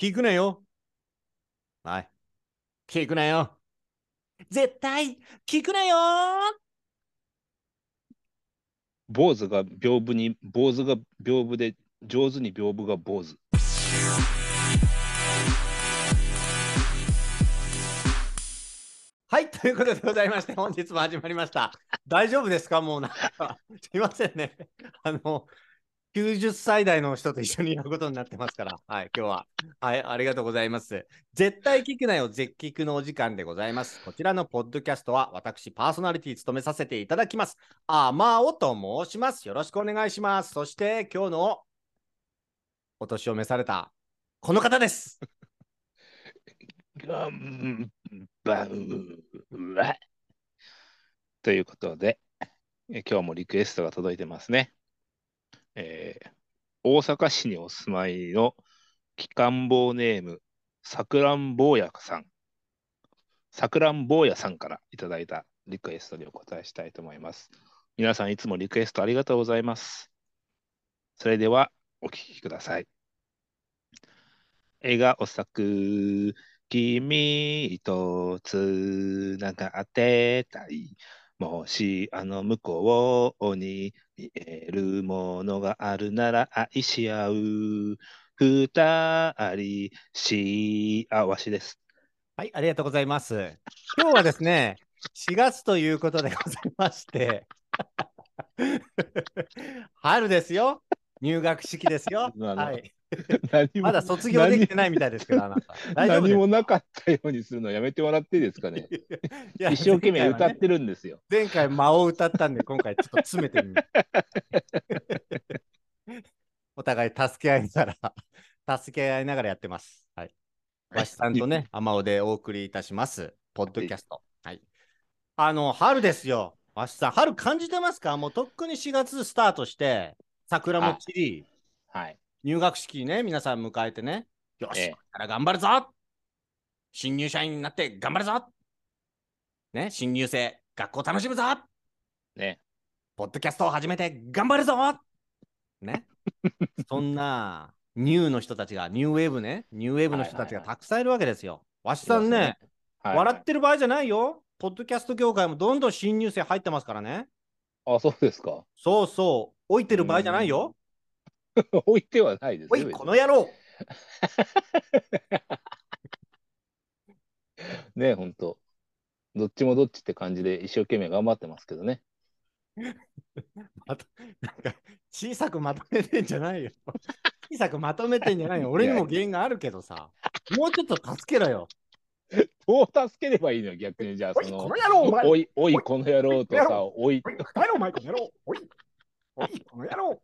聞くなよ。はい。聞くなよ。絶対聞くなよ坊主が屏風に、坊主が屏風で、上手に屏風が坊主。はい、ということでございまして、本日も始まりました。大丈夫ですか？もうなんか、すいませんね。あの、90歳代の人と一緒にやることになってますから、はい、今日は。はい、ありがとうございます。絶対聞くなよ、絶聞のお時間でございます。こちらのポッドキャストは、私、パーソナリティ務めさせていただきます。あまおと申します。よろしくお願いします。そして、今日のお年を召された、この方です。ガンバウワということで、今日もリクエストが届いてますね。えー大阪市にお住まいの機関棒ネーム、さくらんぼうやさん。さくらんぼうやさんからいただいたリクエストにお答えしたいと思います。皆さんいつもリクエストありがとうございます。それではお聞きください。笑顔咲く君とつながってたい。もしあの向こうに見えるものがあるなら愛し合う。二人幸せです。はい、ありがとうございます。今日はですね、4月ということでございまして、春ですよ。入学式ですよ。はい、まだ卒業できてないみたいですけど、あなた。何もなかったようにするのやめてもらっていいですかね。一生懸命歌ってるんですよ。前回間を歌ったんで、今回ちょっと詰めてみる。お互い助け合いながら、助け合いながらやってます。はい。わしさんとね、アマオでお送りいたします、ポッドキャスト。はい。あの、春ですよ。わしさん、春感じてますか？もうとっくに4月スタートして、桜も散り、はい。入学式ね、皆さん迎えてね、よし、ええから頑張るぞ新入社員になって頑張るぞね、新入生、学校楽しむぞね。ポッドキャストを始めて頑張るぞね。そんなニューの人たちが、ニューウェーブね、ニューウェーブの人たちがたくさんいるわけですよ。わしさんね、はい、笑ってる場合じゃないよ。ポッドキャスト業界もどんどん新入生入ってますからね。あ、そうですか。そうそう、置いてる場合じゃないよ。置いてはないですよ。おい、この野郎 ね、本当。どっちもどっちって感じで一生懸命頑張ってますけどね。まとなんか小さくまとめてんじゃないよ。小さくまとめてんじゃないよ。俺にも原因があるけどさ、もうちょっと助けろよ。どう助ければいいの逆にじゃあおい、そのこの野郎お前おいおいこの野郎とさおいおいこの野郎おい、おい、この野郎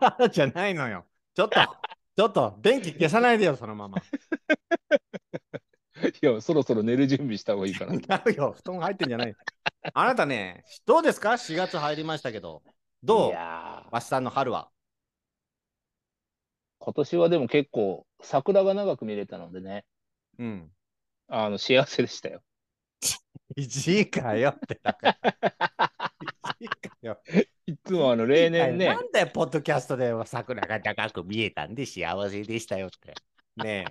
じゃないのよ。ちょっと、ちょっと、電気消さないでよ、そのまま。いやそろそろ寝る準備した方がいいかな。違うよ、布団入ってんじゃない。あなたね、どうですか ?4 月入りましたけど。どいうやーわしさんの春は。今年はでも結構桜が長く見れたのでね、うん。あの幸せでしたよ。1位かよって。だから1位かよ。いつもあの例年ねな、んでポッドキャストで桜が高く見えたんで幸せでしたよって。ね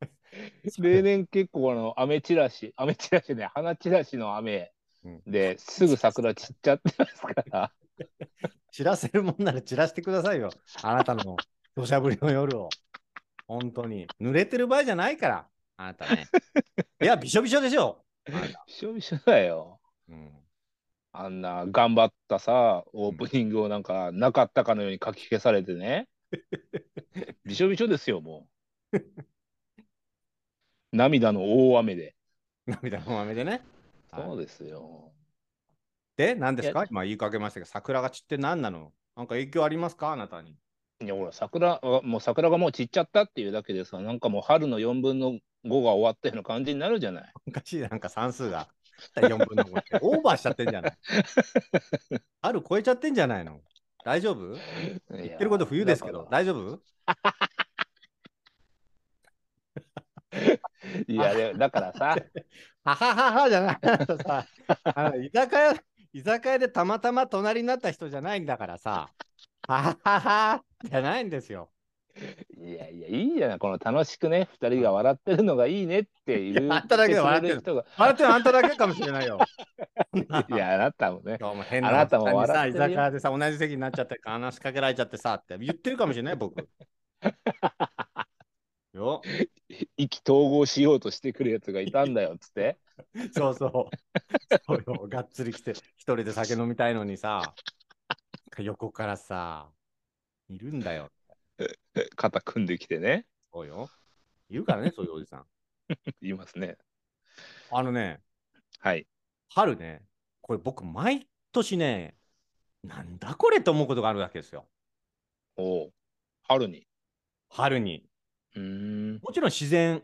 例年結構あの雨散らし、雨散らしね、花散らしの雨うんですぐ桜散っちゃってますから。え、散らせるもんなら散らしてくださいよ。あなたの土砂降りの夜を。本当に。濡れてる場合じゃないから。あなたね。いや、びしょびしょでしょ。びしょびしょだよ。うん、あんな頑張ったさ、オープニングをなんかなかったかのように書き消されてね。びしょびしょですよ、もう。涙の大雨で。涙の豆でね。はいそうですよ。で、何ですいか今言いかけましたけど、桜が散って何なの？なんか影響ありますか？あなたに。いや、ほら、桜、あもう桜がもう散っちゃったっていうだけでさ、なんかもう春の4分の5が終わったような感じになるじゃない。おかしいなんか算数が4分の5って。オーバーしちゃってんじゃない？春超えちゃってんじゃないの？大丈夫？言言ってること冬ですけど、大丈夫？いや、でだからさ、ははははじゃない。あのさあの居酒屋居酒屋でたまたま隣になった人じゃないんだからさ。ははははじゃないんですよ。いやいや、いいじゃない。この楽しくね、二人が笑ってるのがいいねっていう。あんただけで笑ってる人が。笑ってるのあんただけかもしれないよ。いや、あなたもね。どうも変なあなたも笑ってる居酒屋でさ、同じ席になっちゃって話しかけられちゃってさって言ってるかもしれない、僕。よ。意気投合しようとしてくるやつがいたんだよっつって。そうそう。そうよ。がっつり来て、一人で酒飲みたいのにさ、横からさ、いるんだよ。肩組んできてね。そうよ。いるからね、そういうおじさん。言いますね。あのね、はい。春ね、これ僕、毎年ね、なんだこれと思うことがあるわけですよ。おう春に。春に。うーん。もちろん自然、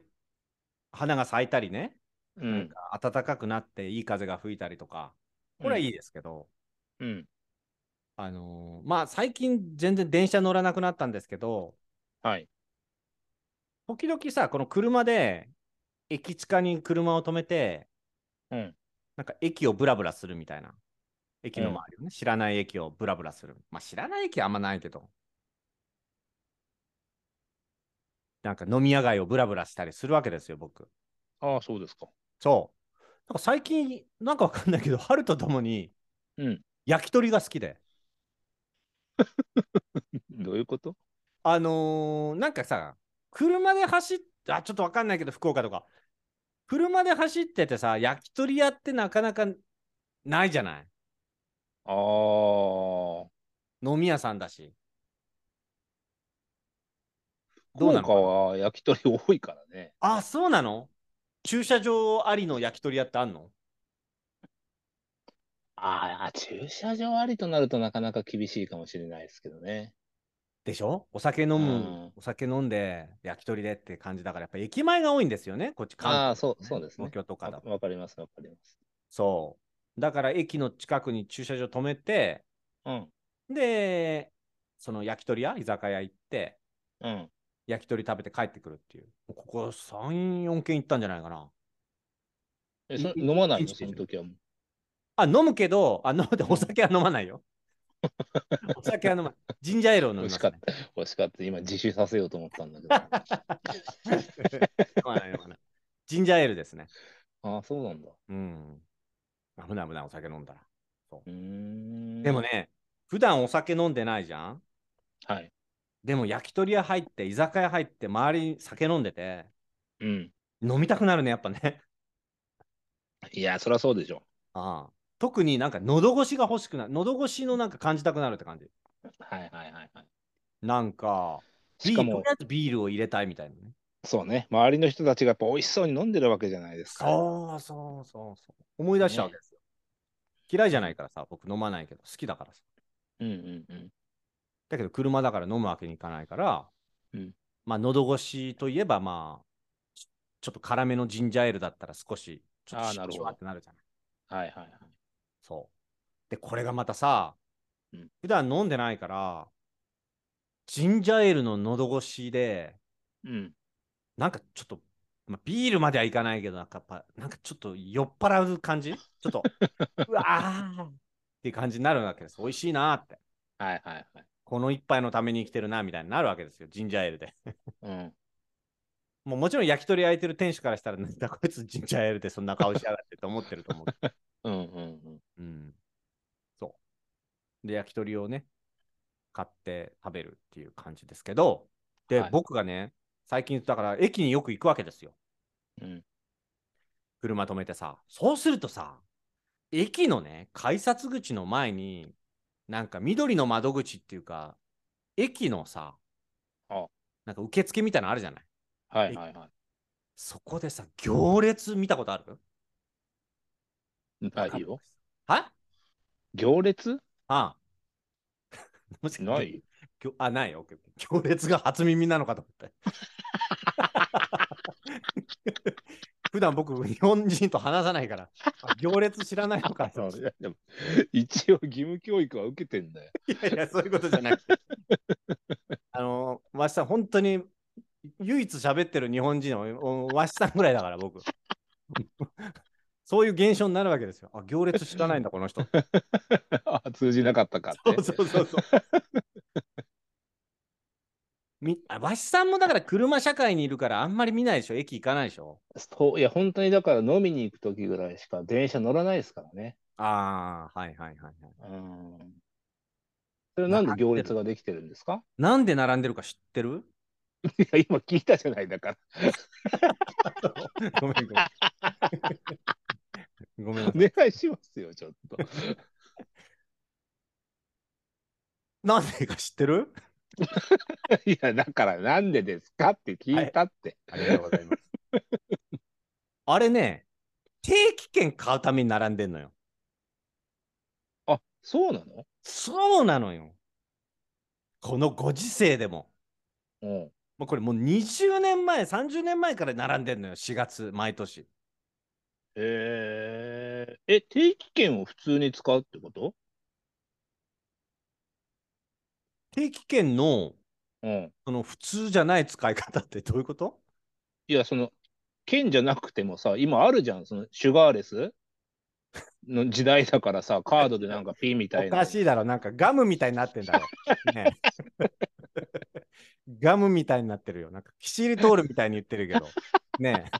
花が咲いたりね、うん。なんか暖かくなっていい風が吹いたりとか、これはいいですけど、うん。あのーまあ最近全然電車乗らなくなったんですけど、はい。時々さ、この車で駅地下に車を止めて、うん。なんか駅をブラブラするみたいな。駅の周りをね、知らない駅をブラブラする。まあ知らない駅はあんまないけど。なんか飲み屋街をブラブラしたりするわけですよ、僕。ああ、そうですか。そう。なんか最近、なんかわかんないけど、春とともにうん。焼き鳥が好きで。どういうこと？あのーなんかさ、車で走って、あ、ちょっとわかんないけど、福岡とか。車で走っててさ、焼き鳥屋ってなかなかないじゃない？ああ。飲み屋さんだし。どうなのかな？は焼き鳥多いからね。あ、そうなの？駐車場ありの焼き鳥屋ってあんの？ああ、駐車場ありとなるとなかなか厳しいかもしれないですけどね。でしょ？お酒飲む、うんお酒飲んで焼き鳥でって感じだから、やっぱ駅前が多いんですよね、こっち関東ああ、そう、そうですね。東京とかだわかります、わかります。そう。だから駅の近くに駐車場止めて、うん。で、その焼き鳥屋、居酒屋行って、うん。焼き鳥食べて帰ってくるっていう。ここ3、4軒行ったんじゃないかな。え、そい飲まないの？その時はもう。あ、飲むけど、あ、飲むでお酒は飲まないよ。お酒は飲まない。ジンジャーエールを飲みます、ね。欲しかった。今、自首させようと思ったんだけど。ジンジャーエールですね。ああ、そうなんだ。うん。危ない危ない、お酒飲んだら。うーん。でも。ね、普段お酒飲んでないじゃん？はい。でも焼き鳥屋入って、居酒屋入って、周り酒飲んでて、うん。飲みたくなるね、やっぱね。いや、そりゃそうでしょ。ああ特になんか喉越しが欲しくなる。喉越しのなんか感じたくなるって感じ。はいはいはいはい。なんか、ビールビールを入れたいみたいなね。そうね、周りの人たちがやっぱ美味しそうに飲んでるわけじゃないですか。そうそうそうそう。思い出しちゃうわけですよ。嫌いじゃないからさ、僕飲まないけど、好きだからさ。うんうんうん。だけど車だから飲むわけにいかないから、うんまあ喉越しといえばまあ、ちちょっと辛めのジンジャーエールだったら少し、ちょっとシュワってなるじゃない。はいはいはい。そう。で、これがまたさ、うん普段飲んでないから、ジンジャーエールの喉越しで、うん。なんかちょっと、まあ、ビールまではいかないけど、なんかやっぱ、なんかちょっと酔っ払う感じ？ちょっと、うわーっていう感じになるわけです。美味しいなーって。はいはいはい。この一杯のために生きてるな、みたいになるわけですよ。ジンジャーエールで。うん。もうもちろん焼き鳥焼いてる店主からしたら、なんだこいつジンジャーエールでそんな顔しやがってと思ってると思う。うんうんうん。うん。そう。で、焼き鳥をね、買って食べるっていう感じですけど、で、はい僕がね、最近、だから駅によく行くわけですよ。うん。車止めてさ。そうするとさ、駅のね、改札口の前に、なんか緑の窓口っていうか、駅のさ、あなんか受付みたいなのあるじゃない。はいはいはそこでさ、行列見たことある？い。ないよ。は？行列？ああ。もしないあ、ないよ。行列が初耳なのかと思って。普段僕、日本人と話さないから、あ行列知らないのかと思って。一応義務教育は受けてんだよ。いやいや、そういうことじゃなくて。あの、わしさん、本当に唯一喋ってる日本人のおわしさんぐらいだから、僕。そういう現象になるわけですよ。あ、行列知らないんだ、この人。あ通じなかったかって。そうそうそうそう。みあわしさんもだから車社会にいるからあんまり見ないでしょ？駅行かないでしょ？そういや、本当にだから飲みに行くときぐらいしか電車乗らないですからね。ああ、はいはいはいはい。うん。それなんで行列ができてるんですか？なんで並んでるか知ってる？いや、今聞いたじゃない、だから。ごめんごめん。ごめんなさい。お願いしますよ、ちょっと。なんでか知ってる？いや、だからなんでですかって聞いたって。ありがとうございます。あれね、定期券買うために並んでんのよ。あ、そうなの？そうなのよ。このご時世でも。うん。もうこれもう20年前、30年前から並んでんのよ、4月、毎年。えー、え、定期券を普通に使うってこと？定期券のうん。その普通じゃない使い方ってどういうこと？いや、その、券じゃなくてもさ、今あるじゃん、その、シュガーレス？の時代だからさ、カードでなんかピンみたいな。おかしいだろ、なんかガムみたいになってんだろ。ねえガムみたいになってるよ。なんかキシリトールみたいに言ってるけど。ね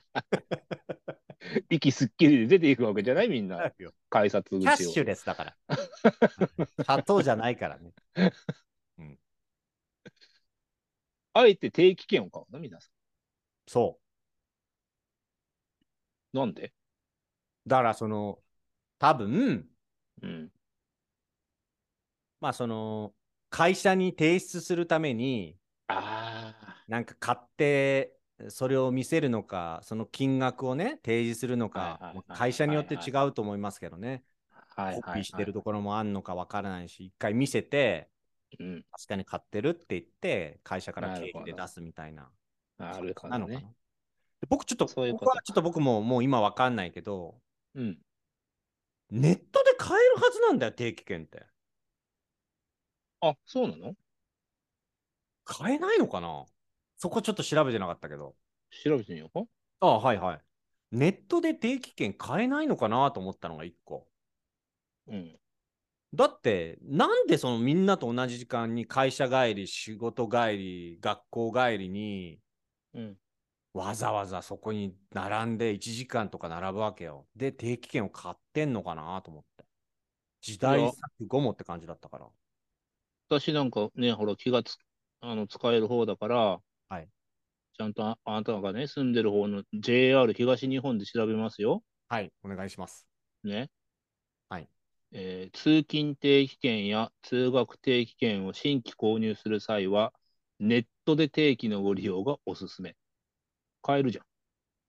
息すっきりで出ていくわけじゃないみんえな、改札口を。キャッシュレスだから。砂糖じゃないからね。あえて定期券を買うの？皆さそん。なんで？う。だからその、多分、うん。まあその、会社に提出するために、あなんか買って、それを見せるのか、その金額をね、提示するのか、会社によって違うと思いますけどね。コピーしてるところもあんのかわからないし、一回見せて、うん。確かに買ってるって言って、会社から経費で出すみたいな。なるほどね。なのかな。で僕ちょっと、そういうこはちょっと僕ももう今わかんないけど、うん。ネットで買えるはずなんだよ、定期券って。あ、そうなの？買えないのかな？そこちょっと調べてなかったけど。調べてみようか。ああ、はいはい。ネットで定期券買えないのかなと思ったのが一個。うん。だって、なんでそのみんなと同じ時間に会社帰り、仕事帰り、学校帰りに、うん。わざわざそこに並んで1時間とか並ぶわけよ。で、定期券を買ってんのかなと思って。時代錯誤もって感じだったから。私なんかね、ほら、気がつあの使える方だから、はい。ちゃんとああなたがね、住んでる方の JR 東日本で調べますよ。はい、お願いします。ね。はい。えー通勤定期券や通学定期券を新規購入する際は、ネットで定期のご利用がおすすめ。買えるじゃん。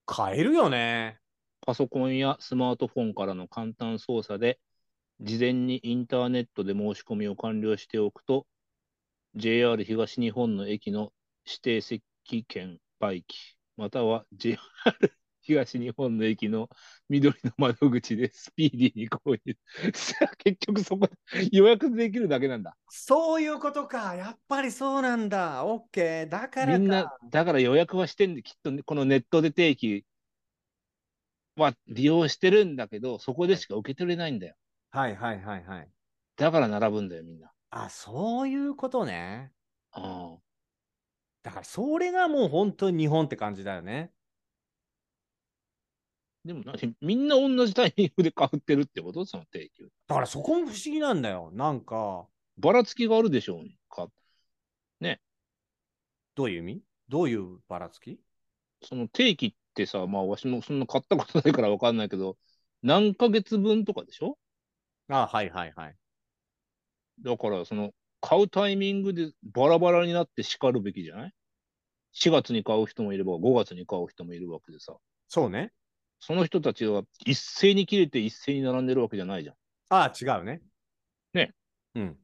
買えるよね。パソコンやスマートフォンからの簡単操作で、事前にインターネットで申し込みを完了しておくと、JR 東日本の駅の指定席券売機、または JR 東日本の駅の緑の窓口でスピーディーに購入。結局そこで予約できるだけなんだ。そういうことか。やっぱりそうなんだ。オッケー。だからか。みんな、だから予約はしてんで、きっとねこのネットで定期は利用してるんだけど、そこでしか受け取れないんだよ。はいはいはいはい。だから並ぶんだよ、みんな。あ、そういうことね。ああだからそれがもう本当に日本って感じだよね。でも何みんな同じタイミングで買ってるってこと？その定期。だからそこも不思議なんだよ。なんか、ばらつきがあるでしょうに。かどういう意味？どういうばらつき？その定期ってさ、まあわしもそんな買ったことないからわかんないけど、何ヶ月分とかでしょ？あ、はいはいはい。だからその買うタイミングでバラバラになって叱るべきじゃない ?4 月に買う人もいれば5月に買う人もいるわけでさ。そうね。その人たちは一斉に切れて一斉に並んでるわけじゃないじゃん。あ違うね。ね。うん。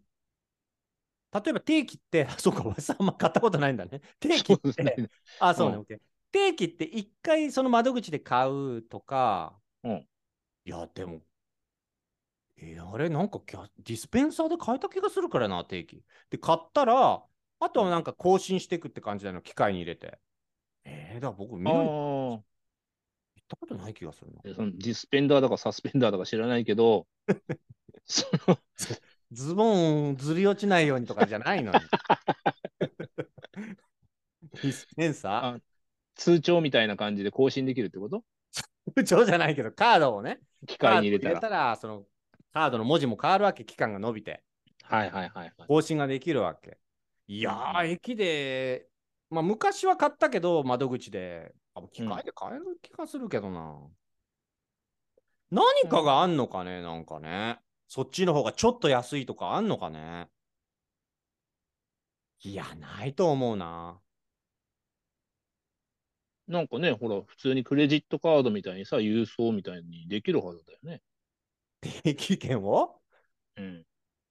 例えば定期って、あ そうか、わさあんま買ったことないんだね。定期って、ね。あ、そうね、うんオッケー。定期って一回その窓口で買うとか、うんいや、でも、えーあれ、なんかキャディスペンサーで買えた気がするからな、定期。で、買ったら、あとはなんか更新していくって感じなの、機械に入れて。えー、だから僕、見るあ行あ。ったことない気がするな。でそのディスペンダーだかサスペンダーだか知らないけど、そのズボンずり落ちないようにとかじゃないのに。センサあ通帳みたいな感じで更新できるってこと？ー通帳じゃないけど、カードをね、機械に入れたら。カードらそのカードの文字も変わるわけ、期間が伸びて、はいはいはいはい。更新ができるわけ。いやー、駅で、まあ昔は買ったけど、窓口で、あ機械で買える気がするけどな。何かがあんのかね、なんかね。そっちの方がちょっと安いとかあんのかね。いや、ないと思うな。なんかね、ほら、普通にクレジットカードみたいにさ、郵送みたいにできるはずだよね。定期券を？うん。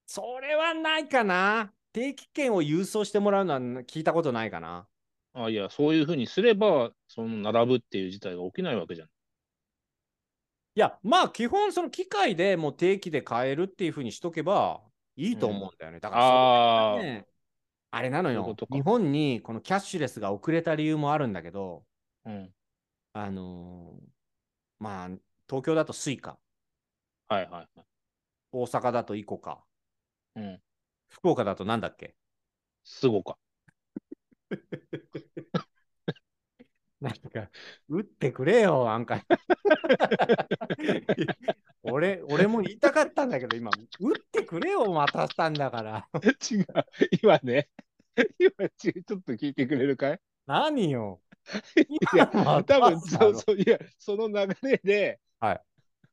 それはないかな。定期券を郵送してもらうのは聞いたことないかな。あ、いや、そういうふうにすれば、その並ぶっていう事態が起きないわけじゃん。いや、まあ基本その機械でもう定期で買えるっていうふうにしとけばいいと思うんだよね。だからね、あれなのよ日本にこのキャッシュレスが遅れた理由もあるんだけど、うん。あのーまあ東京だと Suica、はいはいはい。大阪だと ICOCA、うん。福岡だとなんだっけ？ SUGOCA。なんか、打ってくれよ、なんか。俺、俺も言いたかったんだけど、今、打ってくれよ、渡したんだから。違う。今ね、今ち、ちょっと聞いてくれるかい？何よ。いや、今多分そうそう、いや、その流れで、はい。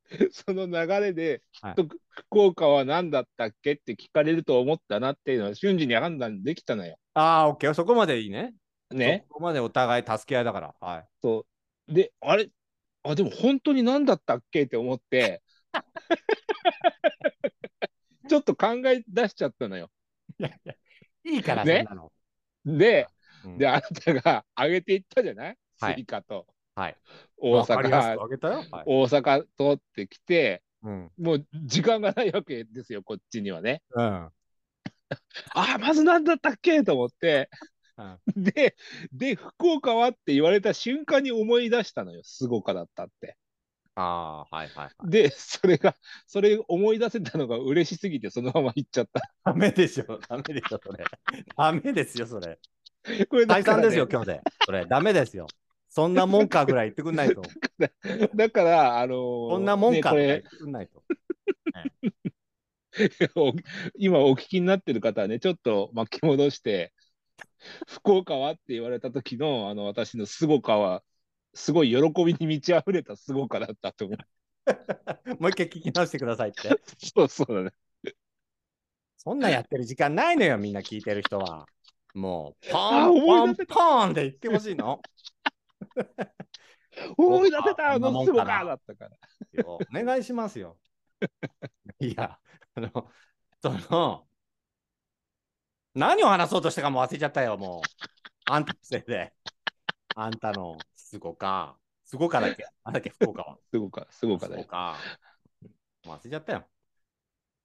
その流れで、はいきっと福岡は何だったっけって聞かれると思ったなっていうのは瞬時に判断できたのよ。ああ、オッケー、そこまでいいね。ね。そこまでお互い助け合いだから。はい。そう。で、あれ？あ、でも本当に何だったっけって思って、ちょっと考え出しちゃったのよ。いやいや、いいから、ね。で、うんで、あなたが上げていったじゃない？はい Suica とはい。大阪く、あげたよ。はい。大阪通ってきて、うん。もう時間がないわけですよ、こっちにはね。うん。ああ、まず何だったっけと思って、うんで、で、福岡はって言われた瞬間に思い出したのよ、すごかだったって。ああ、はいはいはい。で、それが、それ思い出せたのが嬉しすぎて、そのまま行っちゃった。ダメでしょ、ダメでしょ、それ。ダメですよ、それ。これね解散ですよ、今日で。それ、ダメですよ。そんなもんかぐらい言ってくんないと。だから、あのーそんなもんかぐらい言ってくんないと。お 今お聞きになってる方はね、ちょっと巻き戻して、福岡はって言われた時の、あの、私のすごかは、すごい喜びに満ち溢れたすごかだったと思う。もう一回聞き直してくださいって。そうそうだね。そんなんやってる時間ないのよ、みんな聞いてる人は。もう、ポあンポン思い出せポンって言ってほしいの。思い出せた、あのすごんかだったから。お願いしますよ。いや、あの、その、何を話そうとしたかも忘れちゃったよ、もう。あんたのせいで。あんたのすごか。すごかだっけ？なんだっけ、福岡は。すごか、すごかだよ。か。忘れちゃったよ。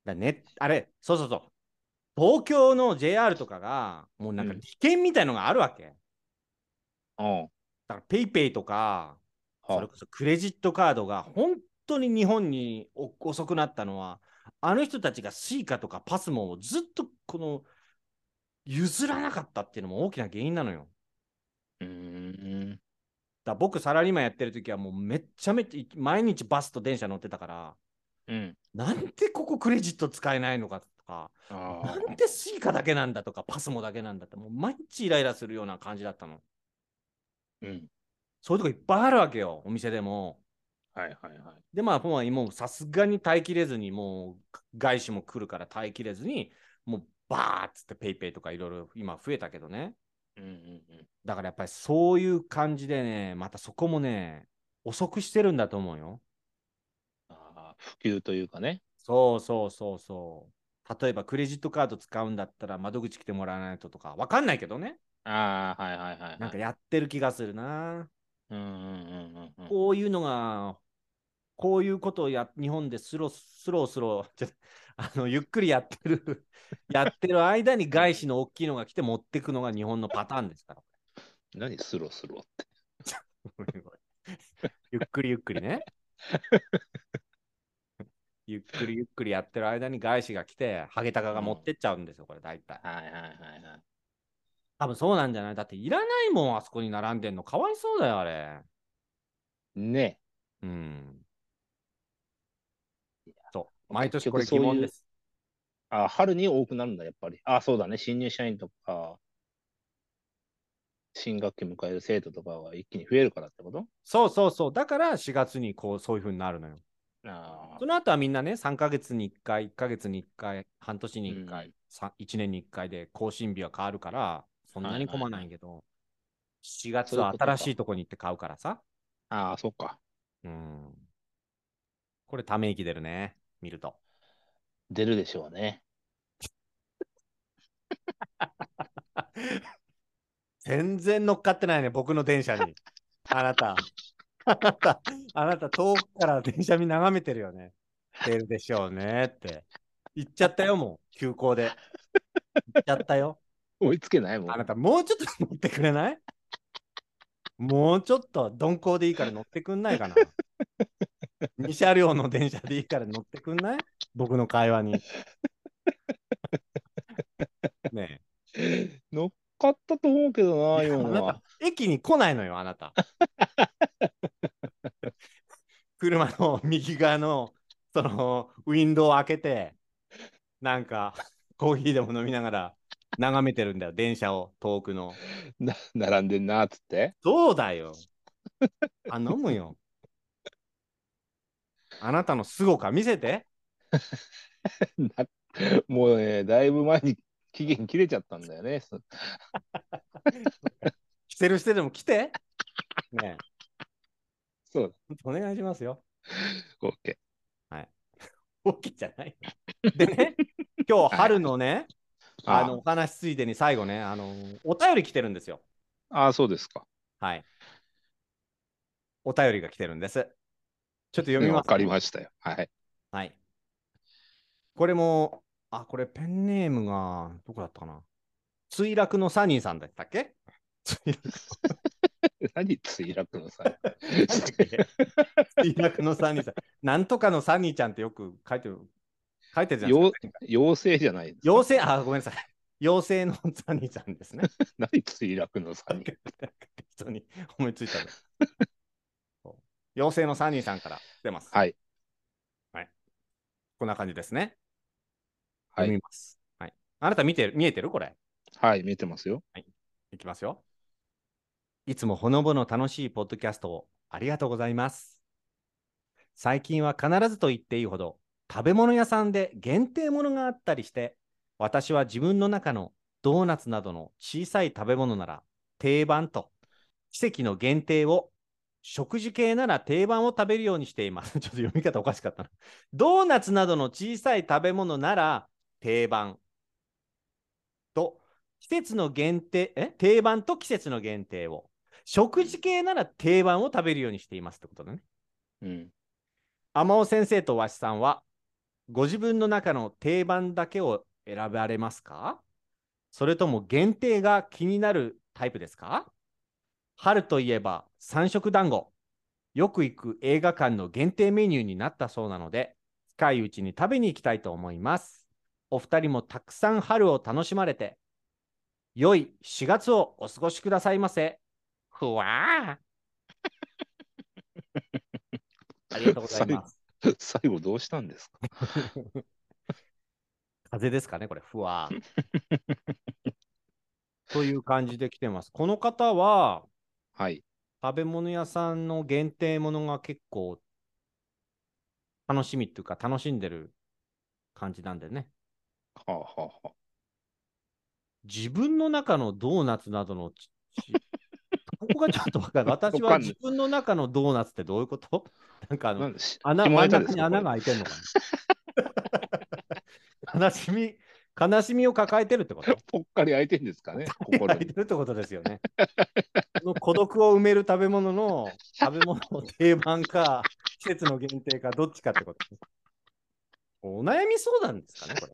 だね、あれ、そうそうそう。東京の JR とかが、もうなんかうん利権みたいのがあるわけ。うん。だから PayPay とか、それこそクレジットカードが本当に日本にお遅くなったのは、あの人たちが Suica とか PASMO をずっとこの譲らなかったっていうのも大きな原因なのよ。うーん。だから僕サラリーマンやってる時はもうめっちゃめっちゃ毎日バスと電車乗ってたから、うん。なんでここクレジット使えないのかとか、あなんで Suica だけなんだとか、 PASMO だけなんだって、もう毎日イライラするような感じだったの。うん。そういうとこいっぱいあるわけよ、お店でも。はいはいはい。で、まあ、もうさすがに耐えきれずに、もう外資も来るから耐えきれずに、もうバーっつってペイペイとかいろいろ今増えたけどね。うんうんうん。だからやっぱりそういう感じでね、またそこもね、遅くしてるんだと思うよ。ああ、普及というかね。そうそうそうそう。例えばクレジットカード使うんだったら窓口来てもらわないととか、わかんないけどね。ああ、はいはいはいはい。なんかやってる気がするな。うんうんうんうんうん。こういうのが、こういうことをや日本でスロースロースロー、ちょあのゆっくりやってる、やってる間に外資の大きいのが来て持ってくのが日本のパターンですから。何スロスロって。ゆっくりゆっくりね。ゆっくりゆっくりやってる間に外資が来て、ハゲタカが持ってっちゃうんですよ、これ大体。はいはいはいはい。多分そうなんじゃない？だっていらないもん、あそこに並んでんの。かわいそうだよ、あれ。ねうん。そう。毎年これ疑問です。あ、春に多くなるんだ、やっぱり。あ、そうだね。新入社員とか、新学期迎える生徒とかが一気に増えるからってこと？そうそうそう。だから4月にこうそういう風になるのよ。あその後はみんなね、3ヶ月に1回、1ヶ月に1回、半年に1回、うんさ1年に1回で更新日は変わるから、そんなに混まないけど、4月は新しいとこに行って買うからさ。あ、あそっか。うん。これため息出るね、見ると。出るでしょうね。全然乗っかってないね、僕の電車に。あなた。あなた、あなた遠くから電車見眺めてるよね。出るでしょうねって。行っちゃったよ、もう、急行で。行っちゃったよ。追いつけないもん。あなた、もうちょっと乗ってくれない？もうちょっと鈍行でいいから乗ってくんないかな？2車両の電車でいいから乗ってくんない？僕の会話に。ね乗っかったと思うけどな、え。今のは。、駅に来ないのよ、あなた。車の右側の、その、ウィンドウを開けて、なんか、コーヒーでも飲みながら眺めてるんだよ、電車を、遠くの。な並んでんな、っつって。そうだよ。あ、飲むよ。あなたの凄さ見せて。なもうね、だいぶ前に期限切れちゃったんだよね。そ してるしてでも来て。ねえ、そうお願いしますよ。だ、OK。OK じゃない。でね、今日春のね、ああの、お話ついでに最後ね、あの、お便り来てるんですよ。あ、そうですか。はい。お便りが来てるんです。ちょっと読みます。わかりましたよ。はい。はい。これも、あ、これペンネームが、どこだったかな。墜落のサニーさんだったっけ？墜 落何墜落のさ。墜落のサニーさん。なんとかのサニーちゃんってよく書いてる、書いてるじゃないよですか。妖精じゃないですか。妖精、あ、ごめんなさい。妖精のサニーさんですね。何墜落のさに。適当に思いついた妖精のサニーさんから来てます。はい。はい。こんな感じですね。はい。はい。あなた見てる、見えてるこれ？はい、見えてますよ。いきますよ。いつもほのぼの楽しいポッドキャストをありがとうございます。最近は必ずと言っていいほど食べ物屋さんで限定ものがあったりして、私は自分の中のドーナツなどの小さい食べ物なら定番と奇跡の限定を食事系なら定番を食べるようにしています。ちょっと読み方おかしかったな。ドーナツなどの小さい食べ物なら定番と季節の限定、え？定番と季節の限定を。食事系なら定番を食べるようにしていますってことだね。うん。天尾先生とわしさんは、ご自分の中の定番だけを選ばれますか？それとも限定が気になるタイプですか？春といえば三色団子。よく行く映画館の限定メニューになったそうなので、近いうちに食べに行きたいと思います。お二人もたくさん春を楽しまれて、良い4月をお過ごしくださいませ。ふわー。ありがとうございます。最後どうしたんですか？風ですかね、これ、ふわー。という感じで来てます。この方は、はい。食べ物屋さんの限定ものが結構楽しみっていうか、楽しんでる感じなんでね。はあ、はあはあ、自分の中のドーナツなどのここがちょっとわかる。私は自分の中のドーナツってどういうこと？なんかあの、穴下真ん中に穴が開いてんのかな？悲しみ、悲しみを抱えてるってこと？ぽっかり開いてんですかね、心開いに。てるってことですよね。その孤独を埋める食べ物の食べ物の定番か、季節の限定か、どっちかってこと？ね。お悩み相談ですかね、これ。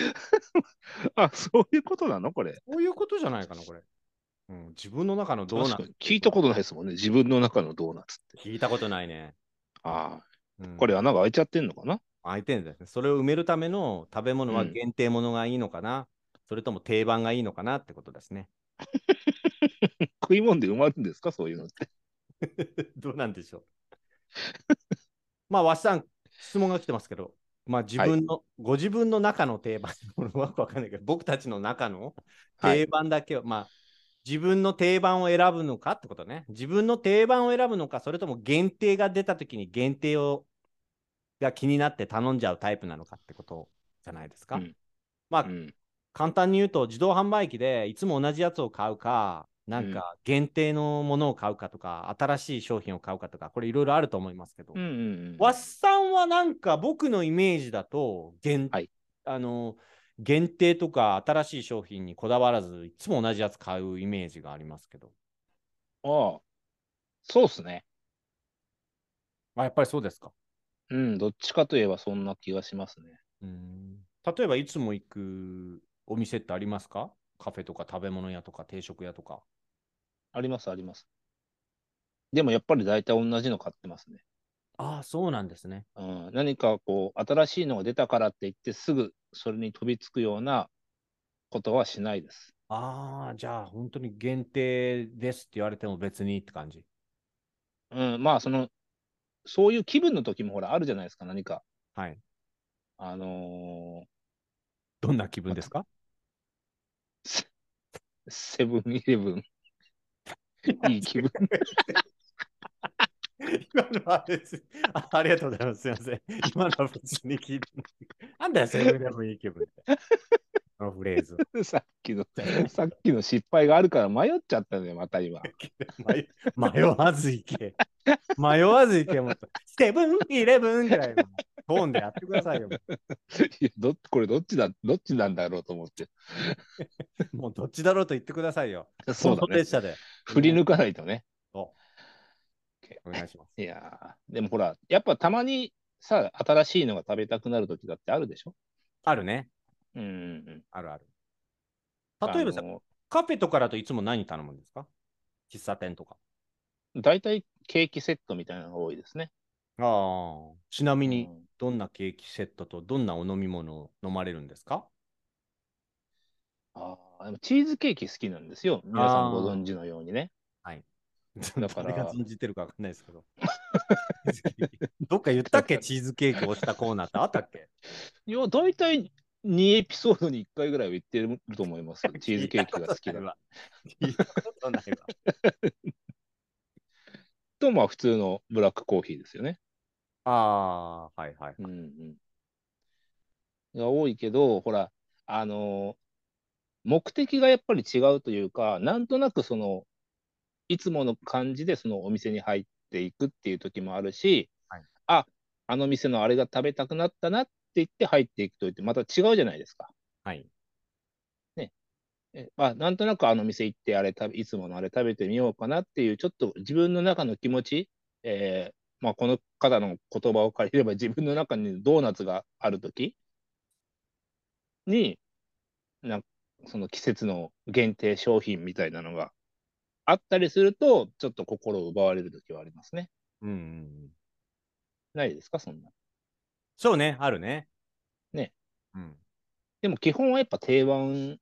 あ、そういうことなの？これ。こういうことじゃないかな、これ。うん、自分の中のドーナツ。聞いたことないですもんね。自分の中のドーナツって。聞いたことないね。あうんあ、これ穴が開いちゃってんのかな？空いてるんですね。それを埋めるための食べ物はうん限定ものがいいのかな、それとも定番がいいのかなってことですね。食い物で埋まるんですか？そういうのって。どうなんでしょう。まあ、わしさん、質問が来てますけど、まあ、自分の、ご自分の中の定番 わかんないけど、僕たちの中のはい定番だけを、まあ、自分の定番を選ぶのかってことね。自分の定番を選ぶのか、それとも限定が出たときに限定をが気になって頼んじゃうタイプなのかってことじゃないですか。うんまあ、うん。簡単に言うと、自動販売機でいつも同じやつを買うか、なんか限定のものを買うかとか、新しい商品を買うかとか、これいろいろあると思いますけど、うんうんうん。わっさんはなんか僕のイメージだと、限はいあの限定とか新しい商品にこだわらず、いつも同じやつ買うイメージがありますけど。ああ、そうっすね。あ、やっぱりそうですか。うん、どっちかといえばそんな気がしますね。うん例えばいつも行くお店ってありますか？カフェとか食べ物屋とか定食屋とか。あります、あります。でもやっぱり大体同じの買ってますね。ああ、そうなんですね。うん、何かこう、新しいのが出たからって言って、すぐそれに飛びつくようなことはしないです。ああ、じゃあ本当に限定ですって言われても別にって感じ。うん、まあ、その、そういう気分の時もほら、あるじゃないですか、何か。はい。あのどんな気分ですか？ーセブンイレブン。いい気分。今のはあありがとうございます。すみません。今のは別に聞いてない。なんだよ、セブンイレブンいい気分って。このフレーズ。さっきの、さっきの失敗があるから迷っちゃったのよ、また今。迷迷わず行け。迷わず行け。もっとセブンイレブンぐらいのトーンでやってくださいよ。いやどこれどっちだ、どっちなんだろうと思って。もうどっちだろうと言ってくださいよ。そうだね列。車で。振り抜かないとね。お願いします。いやーでもほら、やっぱたまにさ、新しいのが食べたくなる時だってあるでしょ？あるね。うんうんあるある。うん。例えばさあ、のカフェとかだといつも何頼むんですか？喫茶店とか。大体ケーキセットみたいなのが多いですね。ああ。ちなみに、うんどんなケーキセットとどんなお飲み物を飲まれるんですか？あーでもチーズケーキ好きなんですよ。皆さんご存知のようにね。だから 誰が存じてるかわかんないですけど。どっか言ったっけ？チーズケーキを押したコーナーってあったっけ？いや、大体2エピソードに1回ぐらいは言ってると思います。チーズケーキが好きだ。聞いたことないわ。と、まあ普通のブラックコーヒーですよね。ああ、はいはい。うんうん。が多いけど、ほら、あのー目的がやっぱり違うというか、なんとなくその、いつもの感じでそのお店に入っていくっていう時もあるし、はいあ、あの店のあれが食べたくなったなって言って入っていくとってまた違うじゃないですか。はい。えまあ、なんとなくあの店行ってあれいつものあれ食べてみようかなっていう、ちょっと自分の中の気持ち、えーまあ、この方の言葉を借りれば自分の中にドーナツがあるときに、なんその季節の限定商品みたいなのがあったりすると、ちょっと心を奪われるときはありますね。うんうんうん。ないですか、そんな。そうね、あるね。ね。うん。でも基本はやっぱ定番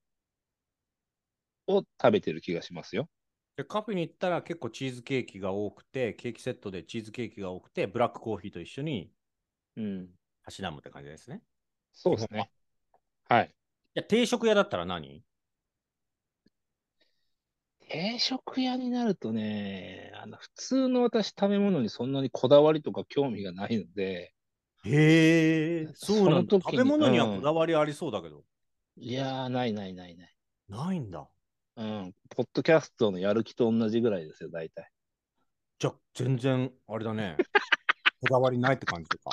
を食べてる気がしますよ。でカフェに行ったら結構チーズケーキが多くて、ケーキセットでチーズケーキが多くて、ブラックコーヒーと一緒にうん。たしなむって感じですね。そうですね。はい。いや、定食屋だったら何？定食屋になるとね、あの普通の私食べ物にそんなにこだわりとか興味がないので、へえ、そうなんだ。食べ物にはうんこだわりありそうだけど。いやー、ないないないない。ないんだ。うん、ポッドキャストのやる気と同じぐらいですよ、大体。じゃあ、全然、あれだね。こだわりないって感じとか。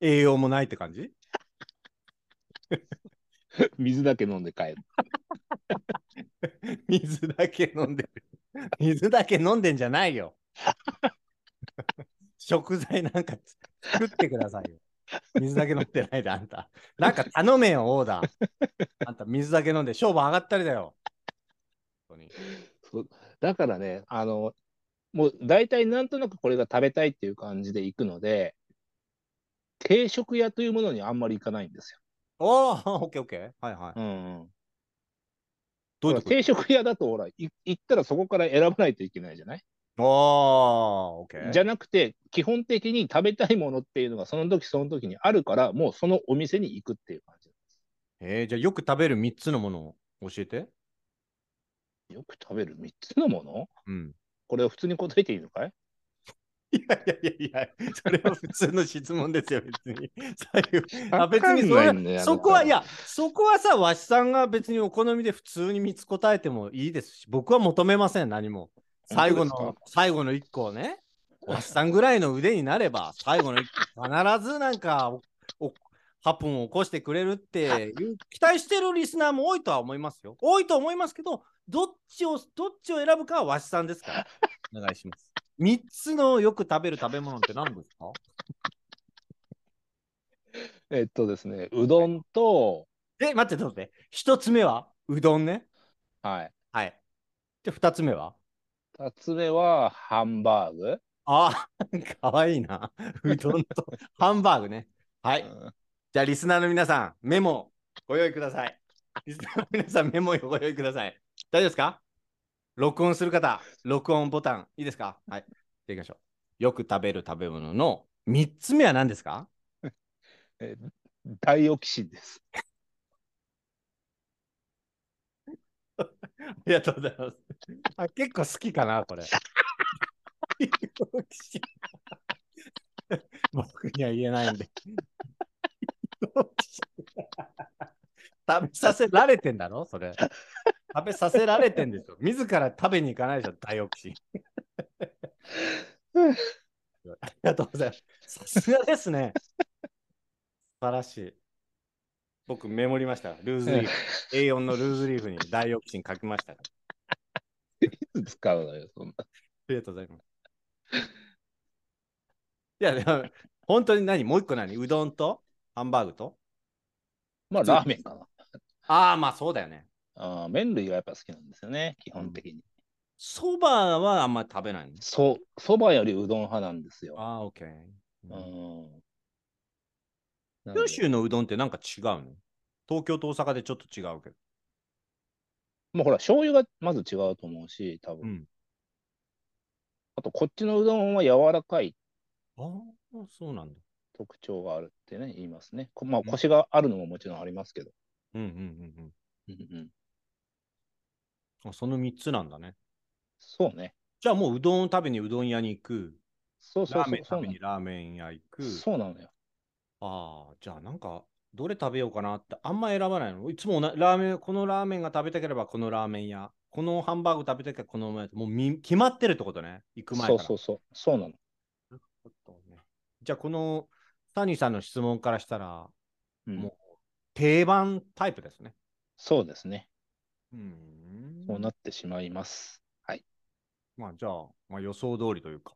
栄養もないって感じ？水だけ飲んで帰る。水だけ飲んでる。水だけ飲んでんじゃないよ。食材なんか作ってくださいよ。水だけ飲んでないで、あんた。なんか頼めよ、オーダー。あんた、水だけ飲んで勝負上がったりだよ。本当にそうだからね、あの、もう大体なんとなくこれが食べたいっていう感じで行くので、定食屋というものにあんまり行かないんですああ、オッケーオッケー。はいはい。よ。うんうん。どういうとこ定食屋だと、ほら、い行ったらそこから選ばないといけないじゃない？ああ、オッケー。じゃなくて、基本的に食べたいものっていうのがその時その時にあるから、もうそのお店に行くっていう感じえー、じゃあよく食べる3つのものを教えて。よく食べる3つのもの？うん。これを普通に答えていいのかい？いやいやいやいや、それは普通の質問ですよ、別に。あ別にそれそこは、いや、そこはさ、わしさんが別にお好みで普通に3つ答えてもいいですし、僕は求めません、何も。最後の、最後の1個をね、わしさんぐらいの腕になれば、最後の1個、必ずなんか、おおハプンを起こしてくれるっていう期待してるリスナーも多いとは思いますよ。多いと思いますけど、どっちを、どっちを選ぶかはわしさんですから。お願いします。3つのよく食べる食べ物って何ですか？えっとですね、うどんと、え、待って、待って。1つ目はうどんね。はい。はい。で、2つ目は？2つ目はハンバーグ。ああ、かわいいな。うどんと ハンバーグね。はい。うんじゃあ、リスナーの皆さん、メモご用意ください。リスナーの皆さん、メモをご用意ください。大丈夫ですか？録音する方、録音ボタン、いいですか？はい。じゃあ行きましょう。よく食べる食べ物の3つ目は何ですか？えーダイオキシンです。ありがとうございます。あ結構好きかな、これ。僕には言えないんで。食べさせられてんだろそれ。食べさせられてんですよ。自ら食べに行かないでしょ、ダイオキシン。ありがとうございます。さすがですね。素晴らしい。僕メモりました。ルーズリーフ。A4 のルーズリーフにダイオキシン書きましたから。いつ使うのよ、そんな。ありがとうございます。いや、でも、本当に何？もう一個何？うどんと？ハンバーグと？まあ、ラーメンかな。ああ、まあそうだよね。あー麺類がやっぱ好きなんですよね、基本的に。そばはあんまり食べないの？そう、そばよりうどん派なんですよ。ああ、オッケー。うん。九州のうどんってなんか違うの？東京と大阪でちょっと違うけど。もうほら、醤油がまず違うと思うし、多分。うん。あと、こっちのうどんは柔らかいああ、そうなんだ。特徴があるってね、言いますね。こまあ、コシがあるのももちろんありますけど。うんうんうんうん。うんうん、あその3つなんだね。そうね。じゃあもううどんを食べにうどん屋に行く。そうそうラーメンそうそうなの食べにラーメン屋行く。そうなのよ。ああ、じゃあなんか、どれ食べようかなってあんま選ばないの？いつもなラーメン、このラーメンが食べたければこのラーメン屋、このハンバーグ食べたければこのラーメン屋もうみ決まってるってことね？行く前から。そうそうそう。そうなの。ちょっとねじゃあこのサニーさんの質問からしたら、うんもう定番タイプですね。そうですね。うんそうなってしまいます。はい。まあじゃあ、まあ、予想通りというか、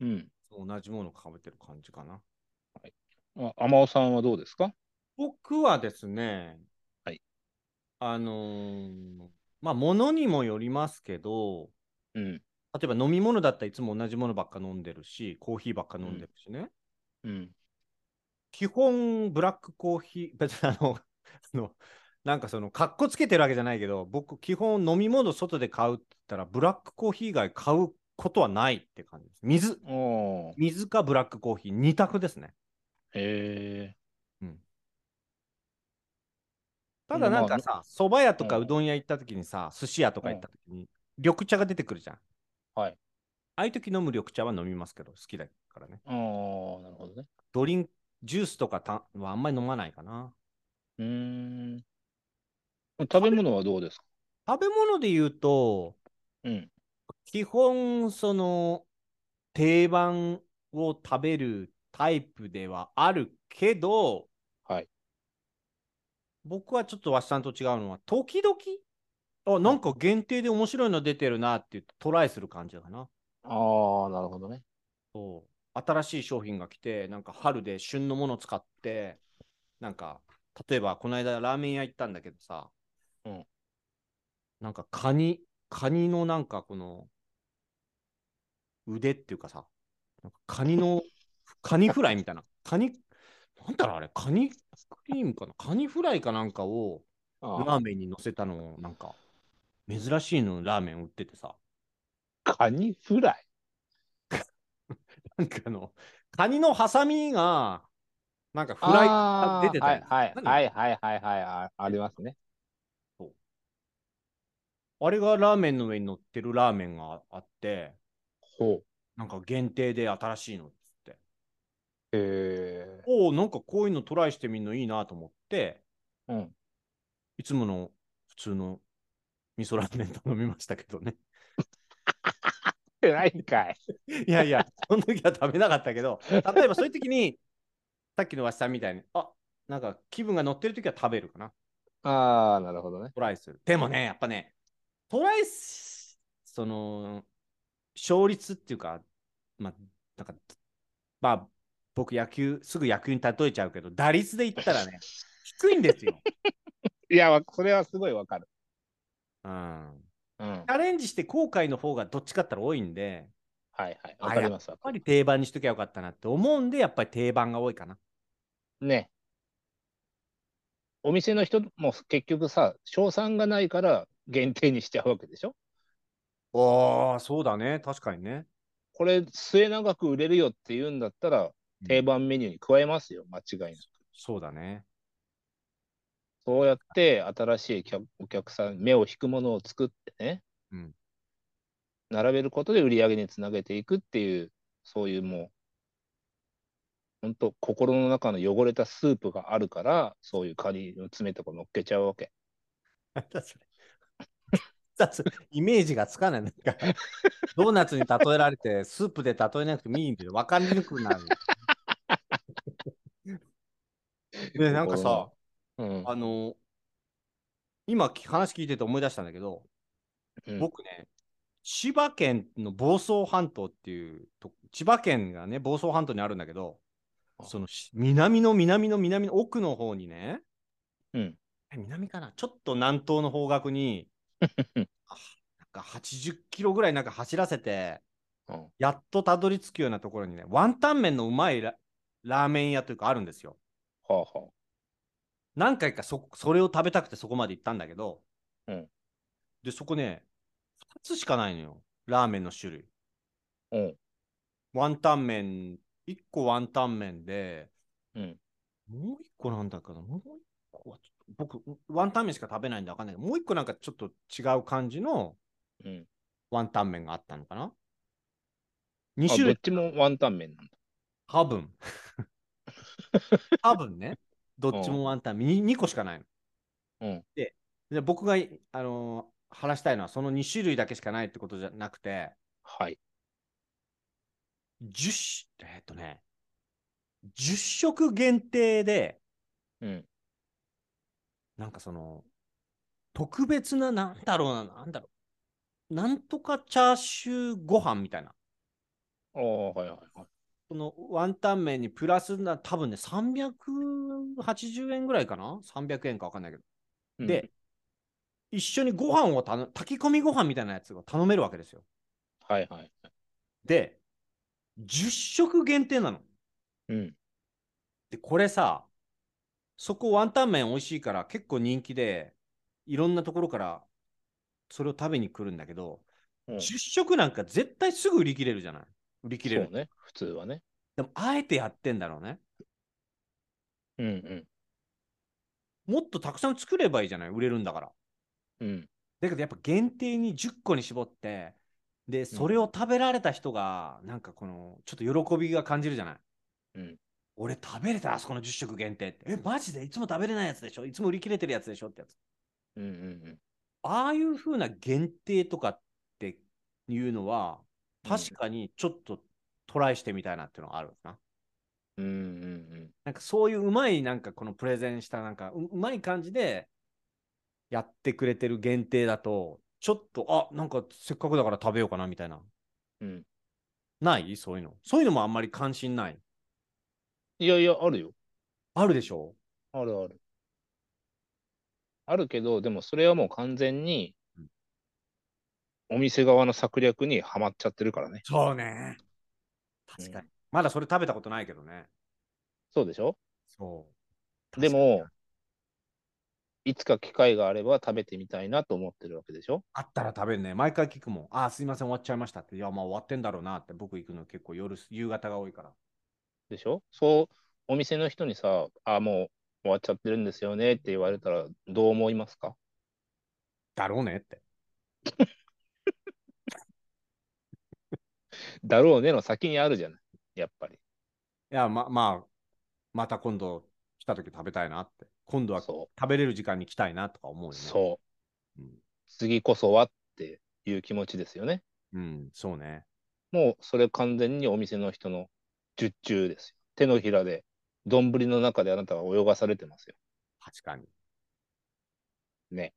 うん。同じものを食べてる感じかな。あ天尾さんはどうですか？僕はですね、はい。あのーまあ、ものにもよりますけど、うん。例えば飲み物だったらいつも同じものばっか飲んでるし、コーヒーばっか飲んでるしね。うん。基本、ブラックコーヒー、別にあの、あのなんかその、かっこつけてるわけじゃないけど、僕、基本飲み物外で買うって言ったら、ブラックコーヒー以外買うことはないって感じです。水。水かブラックコーヒー、二択ですね。へただなんかさ、蕎麦屋とかうんうどん屋行った時にさ、寿司屋とか行った時に、緑茶が出てくるじゃん。はい。ああいう時飲む緑茶は飲みますけど、好きだからね。ー。ああ、なるほどね。ドリンク、ジュースとかたはあんまり飲まないかな。うーん。食べ物はどうですか？食べ物で言うと、うん。基本、その、定番を食べるタイプではあるけど、はい。僕はちょっとわしさんと違うのは、時々、あ、なんか限定で面白いの出てるなって言ってトライする感じかな。ああ、なるほどね。そう新しい商品が来て、なんか春で旬のものを使って、なんか、例えばこの間ラーメン屋行ったんだけどさ、うんなんかカニ、カニのなんかこの腕っていうかさ、なんかカニの、カニフライみたいな、カニ、なんだろうあれ、カニクリームかな。カニフライかなんかをあラーメンに乗せたのを、なんか、珍しいのラーメン売っててさ、カニフライ？なんかあの、カニのハサミが、なんかフライが出てたやつはいはい。何？はいはいはいはい。あありますね。あれがラーメンの上に乗ってるラーメンがあって、ほなんか限定で新しいのえ。おお、なんかこういうのトライしてみるのいいなと思って、うん。いつもの普通の味噌ラーメン頼みましたけどね。ないんかい。いやいや、その時は食べなかったけど、例えばそういう時に、さっきのわしさんみたいに、あなんか気分が乗ってる時は食べるかな。ああ、なるほどね。トライする。でもね、やっぱね、トライす、その、勝率っていうか、まあ、なんか、まあ、僕野球、すぐ野球に例えちゃうけど、打率で言ったらね、低いんですよ。いや、わそれはすごいわかる。うん。うん。チャレンジして後悔の方がどっちかったら多いんで、はいはい。あわかりますわやっぱり定番にしときゃよかったなって思うんで、やっぱり定番が多いかな。ね。お店の人も結局さ、賞賛がないから限定にしちゃうわけでしょ？ああ、そうだね。確かにね。これ末永く売れるよって言うんだったら定番メニューに加えますよ、間違いなく。そうだね。そうやって新しい客お客さん、目を引くものを作ってね、うん並べることで売り上げにつなげていくっていう、そういうもう、本当心の中の汚れたスープがあるから、そういうカニの爪とか乗っけちゃうわけ。イメージがつかない。なんか、ドーナツに例えられて、スープで例えなくてもいいんで、分かりにくくなる。で、なんかさ、うん、あの、今き話聞いてて思い出したんだけど、うん。僕ね、千葉県の房総半島っていうと、千葉県がね、房総半島にあるんだけど、そのし南の南の南の奥の方にね、うん。え南かな？ちょっと南東の方角に、あなんか80キロぐらいなんか走らせて、うん。やっとたどり着くようなところにね、ワンタン麺のうまいララーメン屋というかあるんですよ。はあは何回かそそれを食べたくてそこまで行ったんだけど、うんで、そこね、2つしかないのよ、ラーメンの種類。あ。うん。ワンタン麺、1個ワンタン麺で、うん。もう1個なんだかな、もう1個は僕、ワンタン麺しか食べないんで分かんないけど、もう1個なんかちょっと違う感じのうん。ワンタン麺があったのかな ?2 あ、種類どっちもワンタン麺なんだ。多分。多分ね。どっちもワンタン、2, 2個しかないの。うん。で、僕が、あのー話したいのは、その2種類だけしかないってことじゃなくて、はい。10し、えっとね、10食限定で、うん。なんかその、特別な、なんだろうな、なんだろう。なんとかチャーシューご飯みたいな。ああ、はいはいはい。このワンタン麺にプラスな、多分ね、380円ぐらいかな ?300 円かわかんないけど。うん、で、一緒にご飯を頼炊き込みご飯みたいなやつを頼めるわけですよ。はいはい。で、10食限定なの。うん。で、これさ、そこワンタン麺美味しいから結構人気で、いろんなところからそれを食べに来るんだけど、うん10食なんか絶対すぐ売り切れるじゃない？売り切れる。ね。普通はね。でも、あえてやってんだろうね。うんうん。もっとたくさん作ればいいじゃない？売れるんだから。うん。だけどやっぱ限定に10個に絞って、で、それを食べられた人が、なんかこの、ちょっと喜びが感じるじゃない？うん。俺食べれたあそこの10食限定って。え、マジで？いつも食べれないやつでしょ？いつも売り切れてるやつでしょってやつ。うんうんああいう風な限定とかっていうのは、うん確かにちょっとトライしてみたいなっていうのがあるな。うん。うんうんなんかそういううまいなんかこのプレゼンしたなんかううまい感じでやってくれてる限定だと、ちょっと、あ、なんかせっかくだから食べようかなみたいな。うん。うん。ない？そういうの？そういうのもあんまり関心ない？いやいや、あるよ。あるでしょ？あるある。あるけど、でもそれはもう完全にうん、お店側の策略にはまっちゃってるからね。そうね。確かに。まだそれ食べたことないけどね。そうでしょ？そう。でも、いつか機会があれば食べてみたいなと思ってるわけでしょ？あったら食べるね。毎回聞くもん。あー、すいません、終わっちゃいましたって。いや、まあ終わってんだろうなって。僕行くの結構夜、夕方が多いから。でしょ？そう、お店の人にさ、あ、もう終わっちゃってるんですよねって言われたらどう思いますか？だろうねって。だろうねの先にあるじゃない、やっぱり。いや、ま、まあ、また今度来た時食べたいなって。今度はそ食べれる時間に来たいなとか思うよう、ね。そう。うん。次こそはっていう気持ちですよね。うん、そうね。もうそれ完全にお店の人の術中ですよ。手のひらで、丼の中であなたは泳がされてますよ。確かに。ね。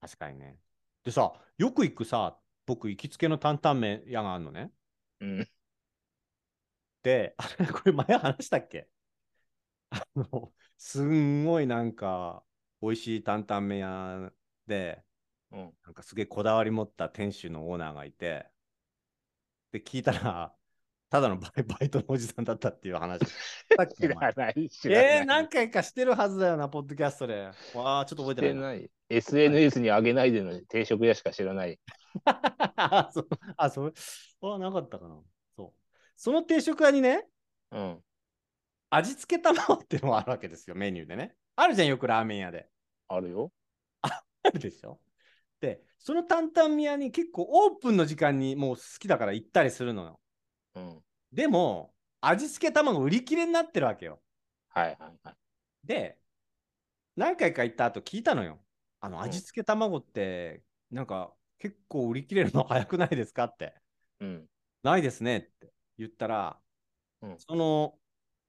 確かにね。でさ、よく行くさ、僕行きつけの担々麺屋があるのね。うん。で、あれ、これ前話したっけ？あの、すんごいなんか、美味しい担々麺屋で、うん。なんかすげえこだわり持った店主のオーナーがいて、で、聞いたら、ただのバイ バイトのおじさんだったっていう話。知らない、知らない。えー、何回かしてるはずだよな、ポッドキャストで。わあ、ちょっと覚えしててないな。ない。SNS に上げないでの定食屋しか知らない。あ、そう、あ、それ、あ、なかったかな。そう。その定食屋にね、うん。味付け卵っていうのがあるわけですよ、メニューでね。あるじゃん、よくラーメン屋で。あるよ。あるでしょで、その担々麺屋に結構オープンの時間にもう好きだから行ったりするのよ。うん。でも、味付け卵売り切れになってるわけよ。はいはいはい。で、何回か行った後聞いたのよ。あの、ん味付け卵って、なんか結構売り切れるの早くないですか？って。うん。ないですねって言ったら、うんその、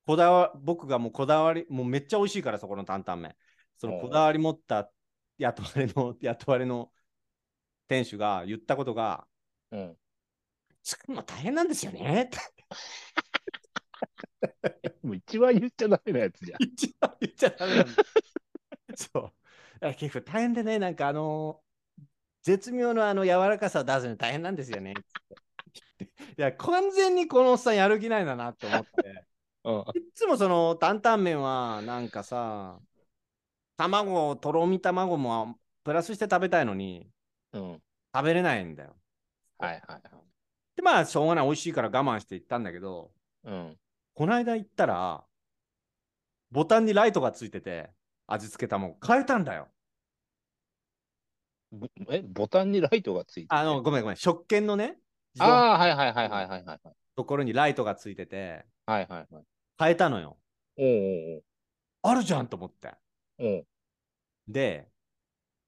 こだわ、僕がもうこだわり、もうめっちゃ美味しいから、そこの担々麺。そのこだわり持った雇われの、雇われの店主が言ったことが、うん。作るの大変なんですよねって もう一番言っちゃダメなやつじゃん。一番言っちゃダメなんだ。そう。結構大変でね、なんかあの絶妙のあの柔らかさを出すの大変なんですよね。いや、完全にこのおっさんやる気ないんだなって思って。うん。いつもその担々麺はなんかさ、卵、とろみ卵もプラスして食べたいのにうん。食べれないんだよ。はいはいはい。で、まあしょうがない、美味しいから我慢して行ったんだけど、うん。この間行ったら、ボタンにライトがついてて、味付け卵変えたんだよ。ぼえ、ボタンにライトがついててあの、ごめんごめん、食券のね、ああ、はいはいはいはいはいはい。ところにライトがついてて、はいはいはい。変えたのよ。おうあるじゃんと思って。おうおう。おう。で、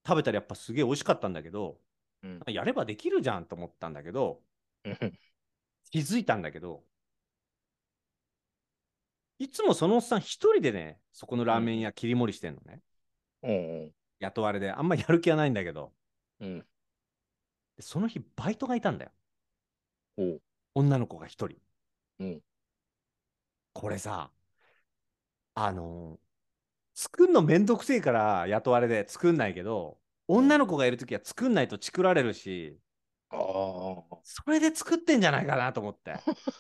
食べたらやっぱすげえ美味しかったんだけど、うん。やればできるじゃんと思ったんだけど、うん気づいたんだけど、いつもそのおっさん一人でね、そこのラーメン屋切り盛りしてんのね。おうおう。雇われで。あんまやる気はないんだけど、うん。でその日バイトがいたんだよ。おう。女の子が一人。うん。これさ、あのー作んのめんどくせえから雇われで作んないけど、女の子がいるときは作んないとチクられるし、ああ。それで作ってんじゃないかなと思って。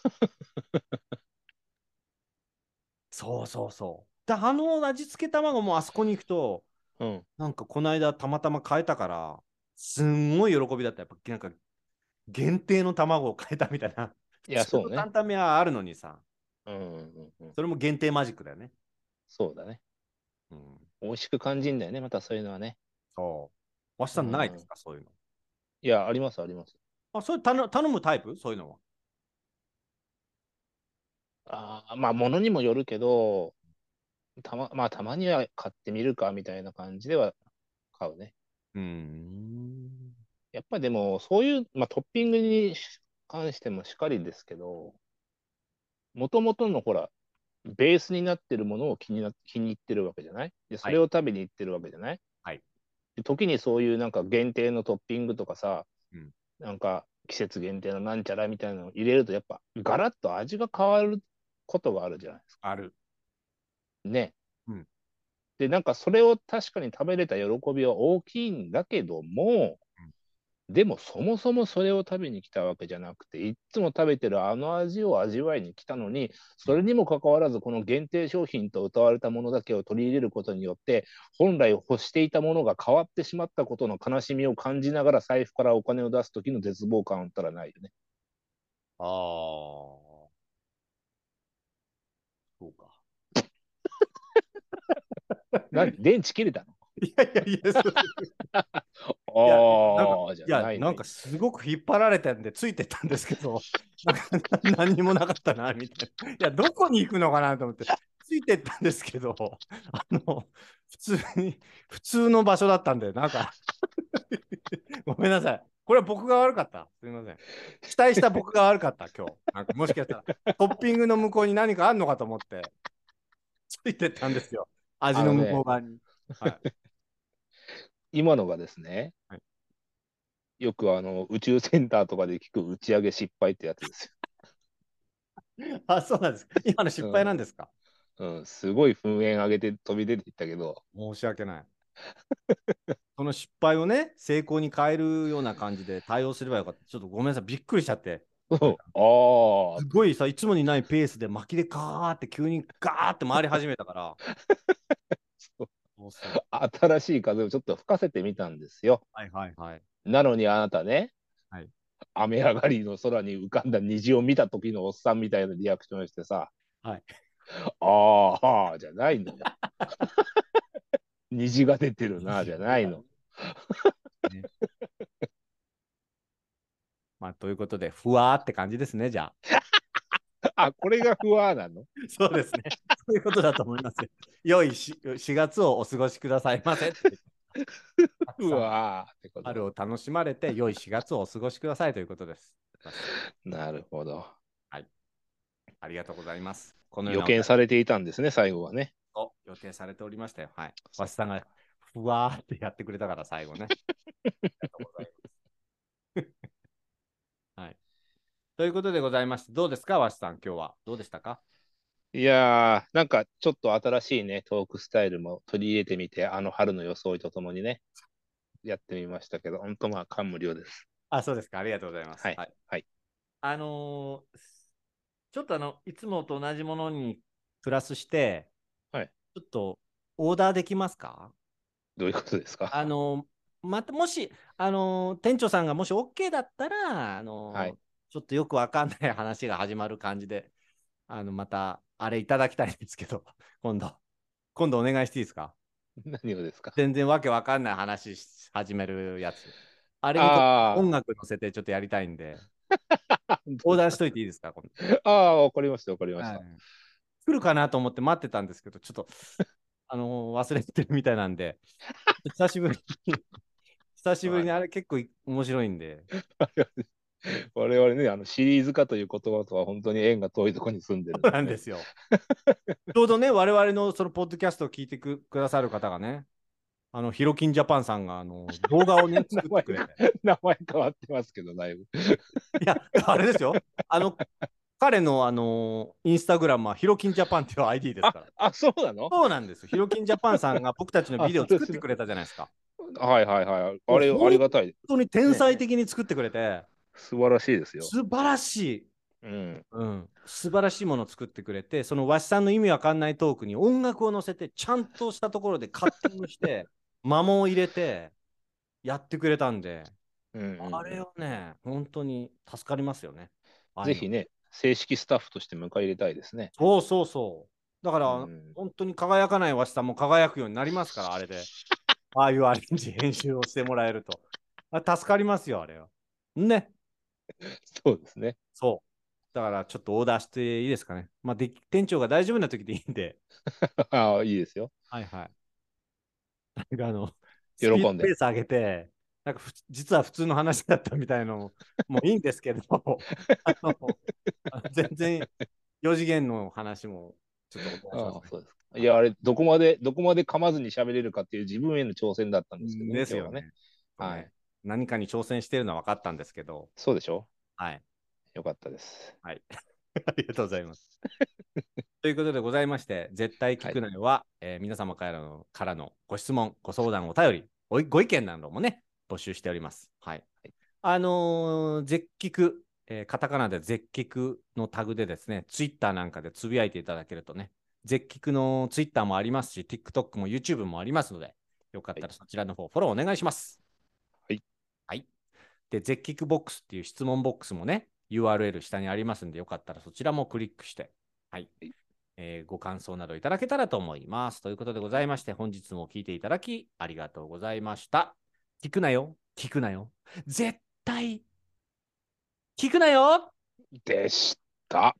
そうそうそう。で、あの味付け卵もあそこに行くと、うん。なんかこの間たまたま変えたから、すんごい喜びだった。やっぱなんか限定の卵を変えたみたいな。いや、そうね普通の担。々麺はあるのにさ、うんうんうんうん。それも限定マジックだよね。そうだね。うん。美味しく感じんだよね、またそういうのはね。そう。わしさんないですか、そういうの。いや、ありますあります。あ、それ頼頼むタイプ？そういうのは。ああ、まあ、ものにもよるけど、たま、まあ、たまには買ってみるかみたいな感じでは買うね。うーん。やっぱりでも、そういう、まあ、トッピングに関してもしかりですけど、もともとのほら、ベースになってるものを気にな、気に入ってるわけじゃない？で、それを食べに行ってるわけじゃない？はい。で時にそういうなんか限定のトッピングとかさ、うんなんか季節限定のなんちゃらみたいなのを入れると、やっぱガラッと味が変わることがあるじゃないですか。ある。ね。うんで、なんかそれを確かに食べれた喜びは大きいんだけども、うんでもそもそもそれを食べに来たわけじゃなくて、いっつも食べてるあの味を味わいに来たのに、それにもかかわらず、この限定商品と謳われたものだけを取り入れることによって、本来欲していたものが変わってしまったことの悲しみを感じながら財布からお金を出す時の絶望感ったらないよね。ああ。そうか。何電池切れたの？いやいやいや、そう ああ、じゃいや、なんかすごく引っ張られてんでついてったんですけど、なんか何にもなかったな、みたいな。いや、どこに行くのかなと思って、ついてったんですけど、あの、普通に、普通の場所だったんで、なんか、ごめんなさい。これは僕が悪かった。すみません。期待した僕が悪かった、今日。なんかもしかしたら、トッピングの向こうに何かあんのかと思って、ついてったんですよ。味の向こう側に。はい、今のがですね、はいよくあの宇宙センターとかで聞く打ち上げ失敗ってやつです あ、そうなんです。今の失敗なんですか、よ。うん、すごい噴煙上げて飛び出ていったけど、申し訳ない。その失敗をね、成功に変えるような感じで対応すればよかった。ちょっとごめんなさい、びっくりしちゃって。ああす、ごいさ、いつもにないペースで巻きでガーって急にガーって回り始めたから。新しい風をちょっと吹かせてみたんですよ。はいはいはい。なのにあなたね、はい雨上がりの空に浮かんだ虹を見た時のおっさんみたいなリアクションしてさ、はい、ああ、じゃないのよ。虹が出てるな、じゃないの。まあ、ということで、ふわーって感じですね、じゃあ。あ、これがふわーなの？そうですね。そういうことだと思いますよ。良いし4月をお過ごしくださいませ。ふわーってこと。春を楽しまれて、良い4月をお過ごしくださいということです。なるほど。ありがとうございます。この予な見されていたんですね、最後はね。を予定されておりましたよ。はい。わしさんがふわーってやってくれたから、最後ね。ありがとうございます。はい。ということでございまして、どうですか、わしさん、今日は？どうでしたか？いやー、なんかちょっと新しいね、トークスタイルも取り入れてみて、あの春の装いとともにね、やってみましたけど、本当まあ感無量です。あ、そうですか。ありがとうございます。はいはいあのーちょっとあの、いつもと同じものにプラスして、はいちょっとオーダーできますか？どういうことですか？あのーまたもし、あのー店長さんがもし OK だったら、あのーはいちょっとよくわかんない話が始まる感じで、あの、また、あれいただきたいんですけど、今度、今度お願いしていいですか？何をですか？全然わけわかんない話し始めるやつ。あれ音楽乗せてちょっとやりたいんで、オーダーしといていいですか？今度。ああ、わかりました、わかりました。はい。来るかなと思って待ってたんですけど、ちょっと、あのー忘れてるみたいなんで、久しぶりに、久しぶりにあれ結構い面白いんで、我々ね、あのシリーズ化という言葉とは本当に縁が遠いところに住んでる、そうなんですよ。ちょうどね、我々のそのポッドキャストを聞いてくくださる方がね、あの、ヒロキンジャパンさんがあの動画をね、作ってくれて。名前変わってますけど、だいぶ。いや、あれですよ。あの、彼のあの、インスタグラムはヒロキンジャパンっていう ID ですから。あ、そうなの？そうなんですよ。ヒロキンジャパンさんが僕たちのビデオを作ってくれたじゃないですか。はいはいはい。あれ、ありがたい。本当に天才的に作ってくれて、素晴らしいですよ。素晴らしい。うん。うん、素晴らしいものを作ってくれて、そのわしさんの意味わかんないトークに音楽を乗せて、ちゃんとしたところでカッティングして、間も入れて、やってくれたんで、うんうんあれをね、本当に助かりますよね。ぜひね、正式スタッフとして迎え入れたいですね。そうそうそう。だから、うん本当に輝かないわしさんも輝くようになりますから、あれで。ああいうアレンジ、編集をしてもらえると。あ助かりますよ、あれは。ね。そうですね。そう。だから、ちょっとオーダーしていいですかね。まあ、で店長が大丈夫な時でいいんで。ああ、いいですよ。はいはい。なんかあの、喜んでペース上げて、なんかふ実は普通の話だったみたいのもいいんですけど、あの全然4次元の話もちょっとお願いしああますねそうですかいや、あれ、どこまで、どこまで噛まずに喋れるかっていう自分への挑戦だったんですけどね。ですよ今日はね。はい。何かに挑戦してるのは分かったんですけど、そうでしょ？はい。よかったです。ありがとうございます。ということでございまして、絶対聞くなよは、えー皆様からのからのご質問、ご相談、お便り、おいご意見などもね、募集しております。はい。あのー絶菊、えーカタカナで絶菊のタグでですね、ツイッターなんかでつぶやいていただけるとね、絶菊のツイッターもありますし、TikTok も YouTube もありますので、よかったらそちらの方、フォローお願いします。はい。はい。で、絶菊ボックスっていう質問ボックスもね、URL 下にありますんで、よかったらそちらもクリックして、はい。はいえーご感想などいただけたらと思います。ということでございまして、本日も聞いていただきありがとうございました。聞くなよ、聞くなよ。絶対、聞くなよでした。